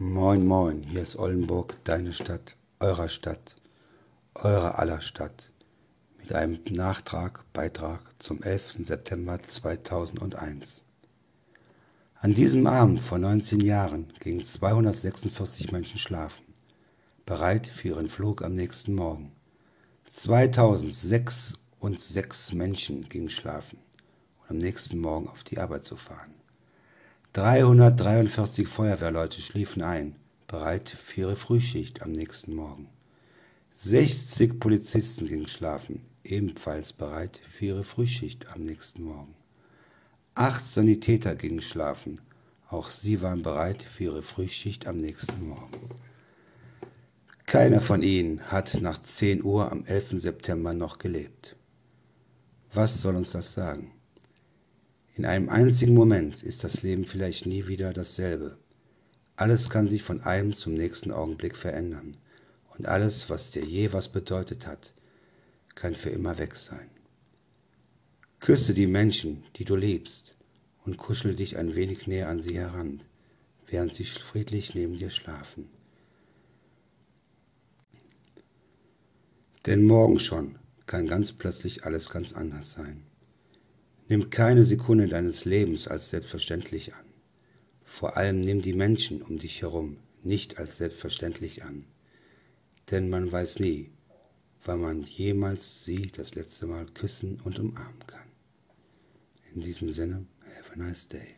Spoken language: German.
Moin, moin, hier ist Oldenburg, deine Stadt, eurer Stadt, eurer aller Stadt, mit einem Nachtrag, Beitrag zum 11. September 2001. An diesem Abend vor 19 Jahren gingen 246 Menschen schlafen, bereit für ihren Flug am nächsten Morgen. 2006 Menschen gingen schlafen, um am nächsten Morgen auf die Arbeit zu fahren. 343 Feuerwehrleute schliefen ein, bereit für ihre Frühschicht am nächsten Morgen. 60 Polizisten gingen schlafen, ebenfalls bereit für ihre Frühschicht am nächsten Morgen. Acht Sanitäter gingen schlafen, auch sie waren bereit für ihre Frühschicht am nächsten Morgen. Keiner von ihnen hat nach 10 Uhr am 11. September noch gelebt. Was soll uns das sagen? In einem einzigen Moment ist das Leben vielleicht nie wieder dasselbe. Alles kann sich von einem zum nächsten Augenblick verändern. Und alles, was dir je was bedeutet hat, kann für immer weg sein. Küsse die Menschen, die du liebst, und kuschel dich ein wenig näher an sie heran, während sie friedlich neben dir schlafen. Denn morgen schon kann ganz plötzlich alles ganz anders sein. Nimm keine Sekunde deines Lebens als selbstverständlich an. Vor allem nimm die Menschen um dich herum nicht als selbstverständlich an. Denn man weiß nie, wann man jemals sie das letzte Mal küssen und umarmen kann. In diesem Sinne, have a nice day.